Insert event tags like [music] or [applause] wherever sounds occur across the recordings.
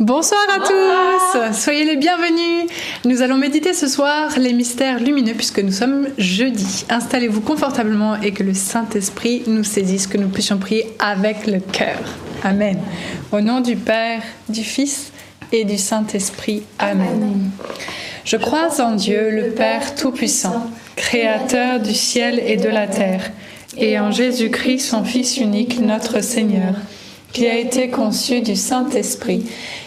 Bonsoir à tous, soyez les bienvenus. Nous allons méditer ce soir les mystères lumineux puisque nous sommes jeudi. Installez-vous confortablement et que le Saint-Esprit nous saisisse, que nous puissions prier avec le cœur. Amen. Au nom du Père, du Fils et du Saint-Esprit. Amen. Je crois en Dieu, le Père Tout-Puissant, Créateur du ciel et de la terre, et en Jésus-Christ, son Fils unique, notre Seigneur qui a été conçu du Saint-Esprit,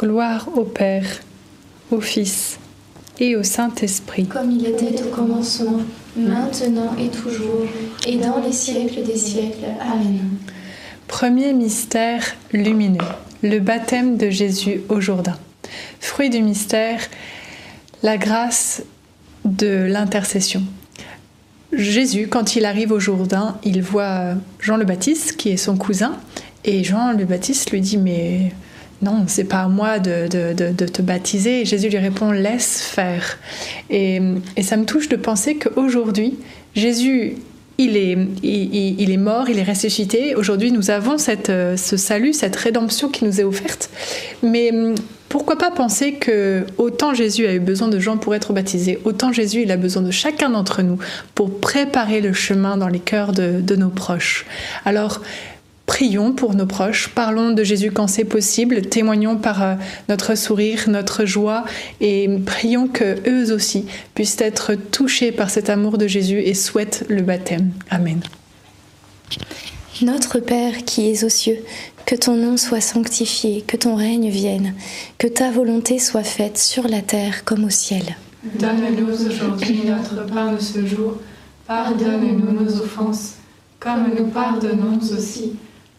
Gloire au Père, au Fils et au Saint-Esprit. Comme il était au commencement, maintenant et toujours, et dans les siècles des siècles. Amen. Premier mystère lumineux, le baptême de Jésus au Jourdain. Fruit du mystère, la grâce de l'intercession. Jésus, quand il arrive au Jourdain, il voit Jean le Baptiste, qui est son cousin, et Jean le Baptiste lui dit Mais non, c'est pas à moi de, te baptiser. Et Jésus lui répond Laisse faire. Et, ça me touche de penser qu'aujourd'hui, Jésus, il est, il, est mort, il est ressuscité. Aujourd'hui, nous avons cette, ce salut, cette rédemption qui nous est offerte. Mais pourquoi pas penser que autant Jésus a eu besoin de gens pour être baptisés, autant Jésus il a besoin de chacun d'entre nous pour préparer le chemin dans les cœurs de, de nos proches. Alors, Prions pour nos proches, parlons de Jésus quand c'est possible, témoignons par euh, notre sourire, notre joie et prions que eux aussi puissent être touchés par cet amour de Jésus et souhaitent le baptême. Amen. Notre Père qui es aux cieux, que ton nom soit sanctifié, que ton règne vienne, que ta volonté soit faite sur la terre comme au ciel. Donne-nous aujourd'hui notre pain de ce jour. Pardonne-nous nos offenses, comme nous pardonnons aussi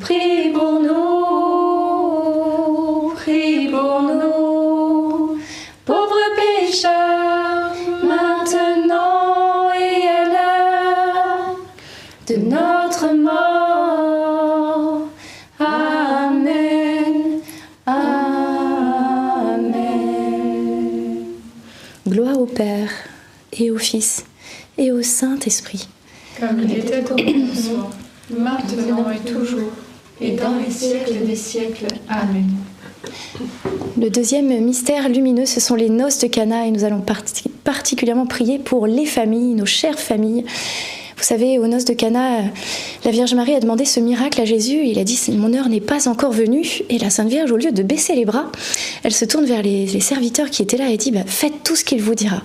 Prie pour nous, prie pour nous, pauvres pécheurs, maintenant et à l'heure de notre mort. Amen. Amen. Gloire au Père et au Fils et au Saint-Esprit. Comme il était au commencement, maintenant et toujours, et dans les siècles des siècles. Amen. Le deuxième mystère lumineux, ce sont les noces de Cana et nous allons parti- particulièrement prier pour les familles, nos chères familles. Vous savez, aux noces de Cana, la Vierge Marie a demandé ce miracle à Jésus. Il a dit Mon heure n'est pas encore venue. Et la Sainte Vierge, au lieu de baisser les bras, elle se tourne vers les, les serviteurs qui étaient là et dit Bah, Faites tout ce qu'il vous dira.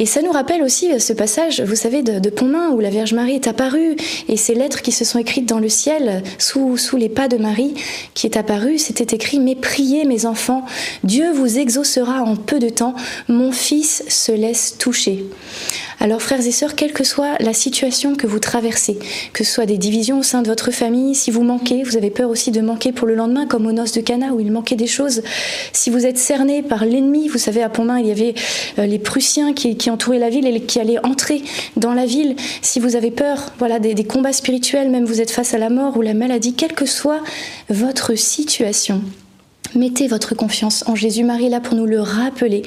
Et ça nous rappelle aussi euh, ce passage, vous savez, de, Pontmain, où la Vierge Marie est apparue, et ces lettres qui se sont écrites dans le ciel, sous, sous les pas de Marie, qui est apparue, c'était écrit Mais priez, mes enfants, Dieu vous exaucera en peu de temps, mon fils se laisse toucher. Alors, frères et sœurs, quelle que soit la situation que vous traversez, que ce soit des divisions au sein de votre famille, si vous manquez, vous avez peur aussi de manquer pour le lendemain, comme aux noces de Cana, où il manquait des choses. Si vous êtes cerné par l'ennemi, vous savez, à Pontmain, il y avait euh, les Prussiens qui, entouraient la ville et qui allaient entrer dans la ville. Si vous avez peur, voilà, des, combats spirituels, même vous êtes face à la mort ou la maladie, quelle que soit votre situation, Mettez votre confiance en Jésus. Marie est là pour nous le rappeler.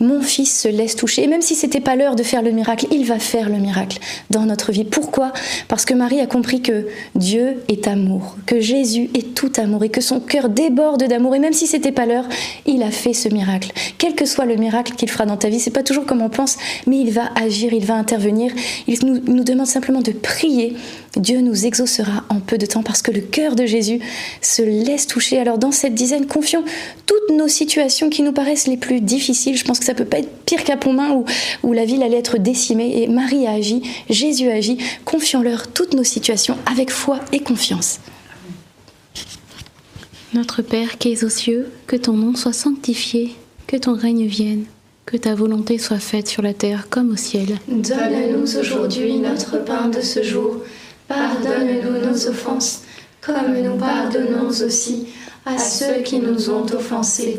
Mon fils se laisse toucher. Et même si c'était pas l'heure de faire le miracle, il va faire le miracle dans notre vie. Pourquoi? Parce que Marie a compris que Dieu est amour, que Jésus est tout amour et que son cœur déborde d'amour. Et même si c'était pas l'heure, il a fait ce miracle. Quel que soit le miracle qu'il fera dans ta vie, c'est pas toujours comme on pense, mais il va agir, il va intervenir. Il nous, nous demande simplement de prier. Dieu nous exaucera en peu de temps parce que le cœur de Jésus se laisse toucher. Alors dans cette dizaine, confions toutes nos situations qui nous paraissent les plus difficiles. Je pense que ça peut pas être pire qu'à Pontmain où, où la ville allait être décimée. Et Marie a agi, Jésus a agi. Confions-leur toutes nos situations avec foi et confiance. Notre Père qui es aux cieux, que ton nom soit sanctifié, que ton règne vienne, que ta volonté soit faite sur la terre comme au ciel. Donne-nous aujourd'hui notre pain de ce jour. Pardonne-nous nos offenses, comme nous pardonnons aussi à ceux qui nous ont offensés.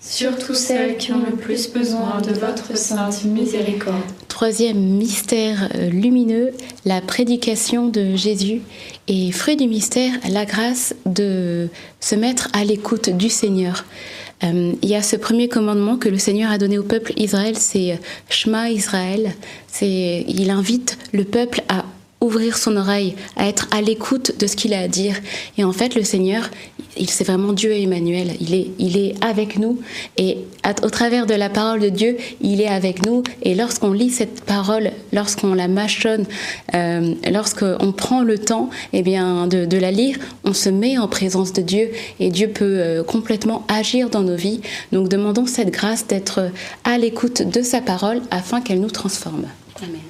surtout celles qui ont le plus besoin de votre sainte miséricorde. troisième mystère euh, lumineux, la prédication de Jésus. Et fruit du mystère, la grâce de se mettre à l'écoute du Seigneur. Euh, il y a ce premier commandement que le Seigneur a donné au peuple Israël, c'est euh, Shema Israël. Il invite le peuple à ouvrir son oreille, à être à l'écoute de ce qu'il a à dire. Et en fait, le Seigneur, il c'est vraiment Dieu Emmanuel. Il est, il est avec nous et au travers de la parole de Dieu, il est avec nous. Et lorsqu'on lit cette parole, lorsqu'on la mâchonne, euh, lorsqu'on prend le temps, eh bien, de, de la lire, on se met en présence de Dieu et Dieu peut euh, complètement agir dans nos vies. Donc, demandons cette grâce d'être à l'écoute de sa parole afin qu'elle nous transforme. Amen.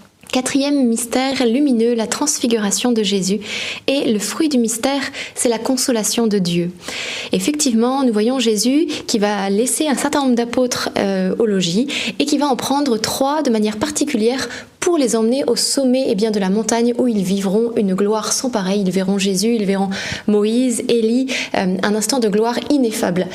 Quatrième mystère lumineux, la transfiguration de Jésus. Et le fruit du mystère, c'est la consolation de Dieu. Effectivement, nous voyons Jésus qui va laisser un certain nombre d'apôtres euh, au logis et qui va en prendre trois de manière particulière pour les emmener au sommet eh bien, de la montagne où ils vivront une gloire sans pareil. Ils verront Jésus, ils verront Moïse, Élie, euh, un instant de gloire ineffable.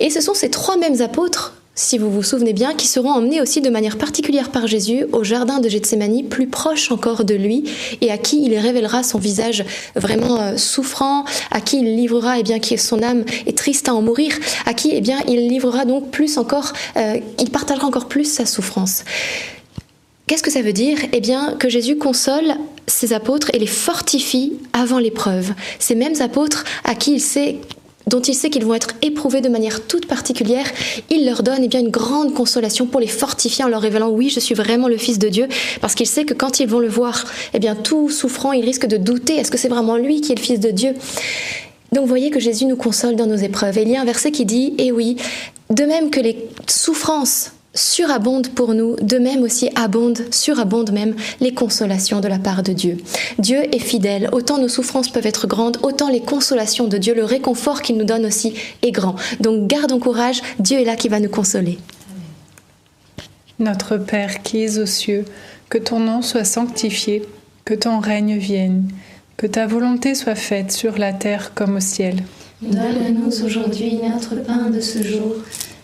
Et ce sont ces trois mêmes apôtres si vous vous souvenez bien, qui seront emmenés aussi de manière particulière par Jésus au jardin de Gethsémanie, plus proche encore de lui, et à qui il révélera son visage vraiment euh, souffrant, à qui il livrera, eh bien, qui son âme est triste à en mourir, à qui, eh bien, il livrera donc plus encore, euh, il partagera encore plus sa souffrance. Qu'est-ce que ça veut dire? Eh bien, que Jésus console ses apôtres et les fortifie avant l'épreuve. Ces mêmes apôtres à qui il sait dont il sait qu'ils vont être éprouvés de manière toute particulière, il leur donne eh bien, une grande consolation pour les fortifier en leur révélant oui, je suis vraiment le Fils de Dieu, parce qu'il sait que quand ils vont le voir, eh bien, tout souffrant, ils risquent de douter, est-ce que c'est vraiment lui qui est le Fils de Dieu? Donc voyez que Jésus nous console dans nos épreuves. Et il y a un verset qui dit, eh oui, de même que les souffrances surabondent pour nous, de même aussi abondent, surabondent même les consolations de la part de Dieu. Dieu est fidèle, autant nos souffrances peuvent être grandes, autant les consolations de Dieu, le réconfort qu'il nous donne aussi est grand. Donc gardons courage, Dieu est là qui va nous consoler. Notre Père qui es aux cieux, que ton nom soit sanctifié, que ton règne vienne, que ta volonté soit faite sur la terre comme au ciel. Donne-nous aujourd'hui notre pain de ce jour.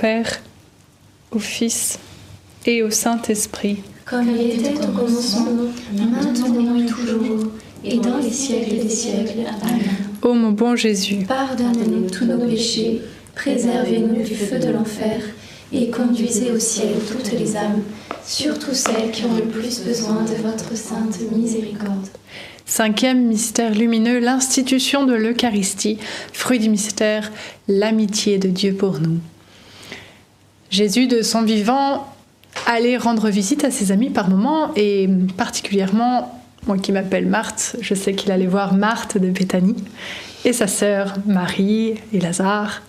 Père, au Fils et au Saint-Esprit. Comme il était au commencement, maintenant et toujours, et dans les siècles des siècles. Amen. Ô mon bon Jésus, Pardonne-nous tous nos péchés, préservez-nous du feu de l'enfer, et conduisez au ciel toutes les âmes, surtout celles qui ont le plus besoin de votre sainte miséricorde. Cinquième mystère lumineux, l'institution de l'Eucharistie, fruit du mystère, l'amitié de Dieu pour nous. Jésus, de son vivant, allait rendre visite à ses amis par moments, et particulièrement, moi qui m'appelle Marthe, je sais qu'il allait voir Marthe de Béthanie, et sa sœur Marie et Lazare.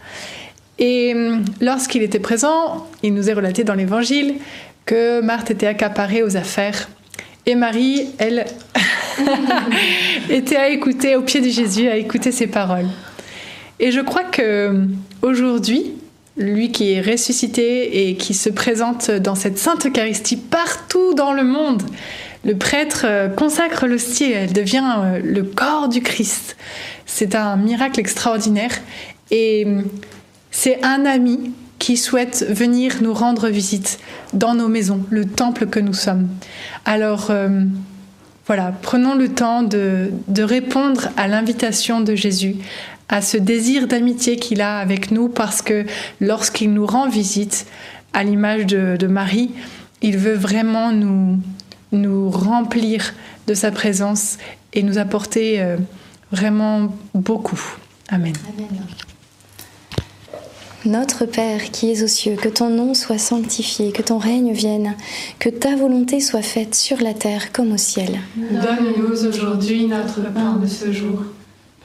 Et hum, lorsqu'il était présent, il nous est relaté dans l'Évangile que Marthe était accaparée aux affaires, et Marie, elle, [laughs] était à écouter au pied de Jésus, à écouter ses paroles. Et je crois que aujourd'hui, lui qui est ressuscité et qui se présente dans cette sainte Eucharistie partout dans le monde, le prêtre euh, consacre l'hostie, elle devient euh, le corps du Christ. C'est un miracle extraordinaire et euh, c'est un ami qui souhaite venir nous rendre visite dans nos maisons, le temple que nous sommes. Alors voilà, prenons le temps de, de répondre à l'invitation de Jésus, à ce désir d'amitié qu'il a avec nous, parce que lorsqu'il nous rend visite, à l'image de, de Marie, il veut vraiment nous, nous remplir de sa présence et nous apporter euh, vraiment beaucoup. Amen. Notre Père qui es aux cieux, que ton nom soit sanctifié, que ton règne vienne, que ta volonté soit faite sur la terre comme au ciel. Donne-nous aujourd'hui notre pain de ce jour.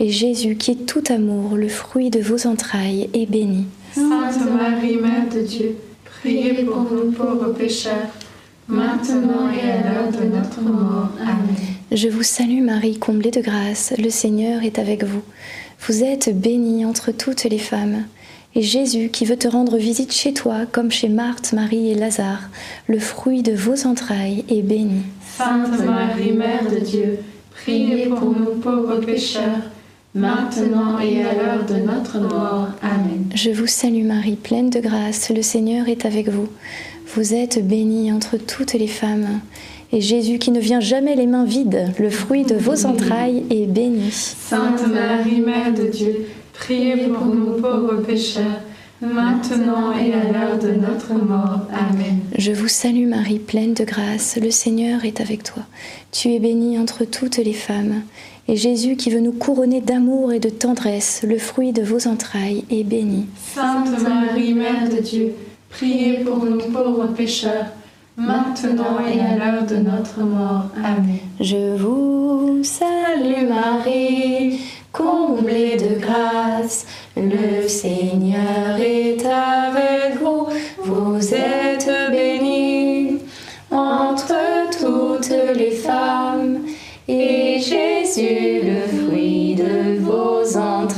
et Jésus, qui est tout amour, le fruit de vos entrailles, est béni. Sainte Marie, Mère de Dieu, priez pour nous pauvres pécheurs, maintenant et à l'heure de notre mort. Amen. Je vous salue Marie, comblée de grâce, le Seigneur est avec vous. Vous êtes bénie entre toutes les femmes. Et Jésus, qui veut te rendre visite chez toi, comme chez Marthe, Marie et Lazare, le fruit de vos entrailles est béni. Sainte Marie, Mère de Dieu, priez pour nous pauvres pécheurs, maintenant et à l'heure de notre mort. Amen. Je vous salue Marie, pleine de grâce, le Seigneur est avec vous. Vous êtes bénie entre toutes les femmes. Et Jésus, qui ne vient jamais les mains vides, le fruit de vos entrailles est béni. Sainte Marie, Mère de Dieu, priez pour nous pauvres pécheurs, maintenant et à l'heure de notre mort. Amen. Je vous salue Marie, pleine de grâce, le Seigneur est avec toi. Tu es bénie entre toutes les femmes. Et Jésus, qui veut nous couronner d'amour et de tendresse, le fruit de vos entrailles est béni. Sainte Marie, Mère de Dieu, priez pour nous pauvres pécheurs, maintenant et à l'heure de notre mort. Amen. Je vous salue Marie, comblée de grâce, le Seigneur est avec vous. Vous êtes bénie entre toutes les femmes, et Jésus, le fruit de vos entrailles,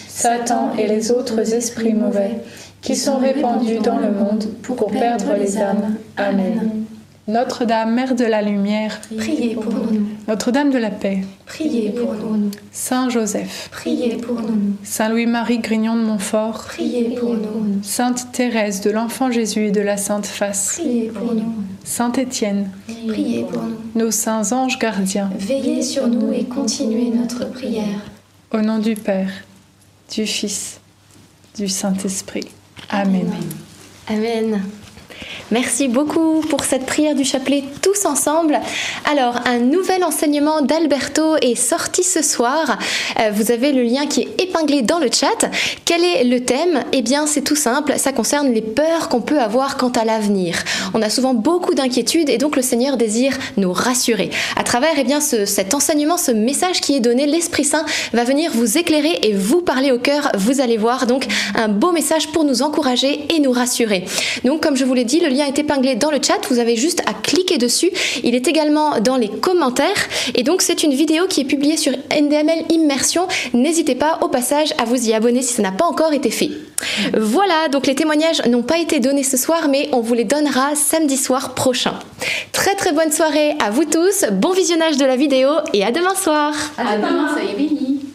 Satan et les autres esprits mauvais qui sont répandus dans le monde pour perdre les âmes. Amen. Notre-Dame, Mère de la Lumière, priez pour nous. Notre-Dame de la Paix, priez pour nous. Saint Joseph, priez pour nous. Saint Louis-Marie Grignon de Montfort, priez pour nous. Sainte Thérèse de l'Enfant Jésus et de la Sainte Face, priez pour nous. Saint Étienne, priez pour nous. Nos saints anges gardiens, veillez sur nous et continuez notre prière. Au nom du Père, du Fils, du Saint-Esprit. Amen. Amen. Merci beaucoup pour cette prière du chapelet tous ensemble. Alors, un nouvel enseignement d'Alberto est sorti ce soir. Euh, vous avez le lien qui est épinglé dans le chat. Quel est le thème? Eh bien, c'est tout simple. Ça concerne les peurs qu'on peut avoir quant à l'avenir. On a souvent beaucoup d'inquiétudes et donc le Seigneur désire nous rassurer. À travers eh bien, cet enseignement, ce message qui est donné, l'Esprit Saint va venir vous éclairer et vous parler au cœur. Vous allez voir donc un beau message pour nous encourager et nous rassurer. Donc, comme je vous l'ai dit, le lien est épinglé dans le chat, vous avez juste à cliquer dessus. Il est également dans les commentaires et donc c'est une vidéo qui est publiée sur NDML Immersion. N'hésitez pas au passage à vous y abonner si ça n'a pas encore été fait. Voilà, donc les témoignages n'ont pas été donnés ce soir mais on vous les donnera samedi soir prochain. Très très bonne soirée à vous tous, bon visionnage de la vidéo et à demain soir. À demain, soyez bénis.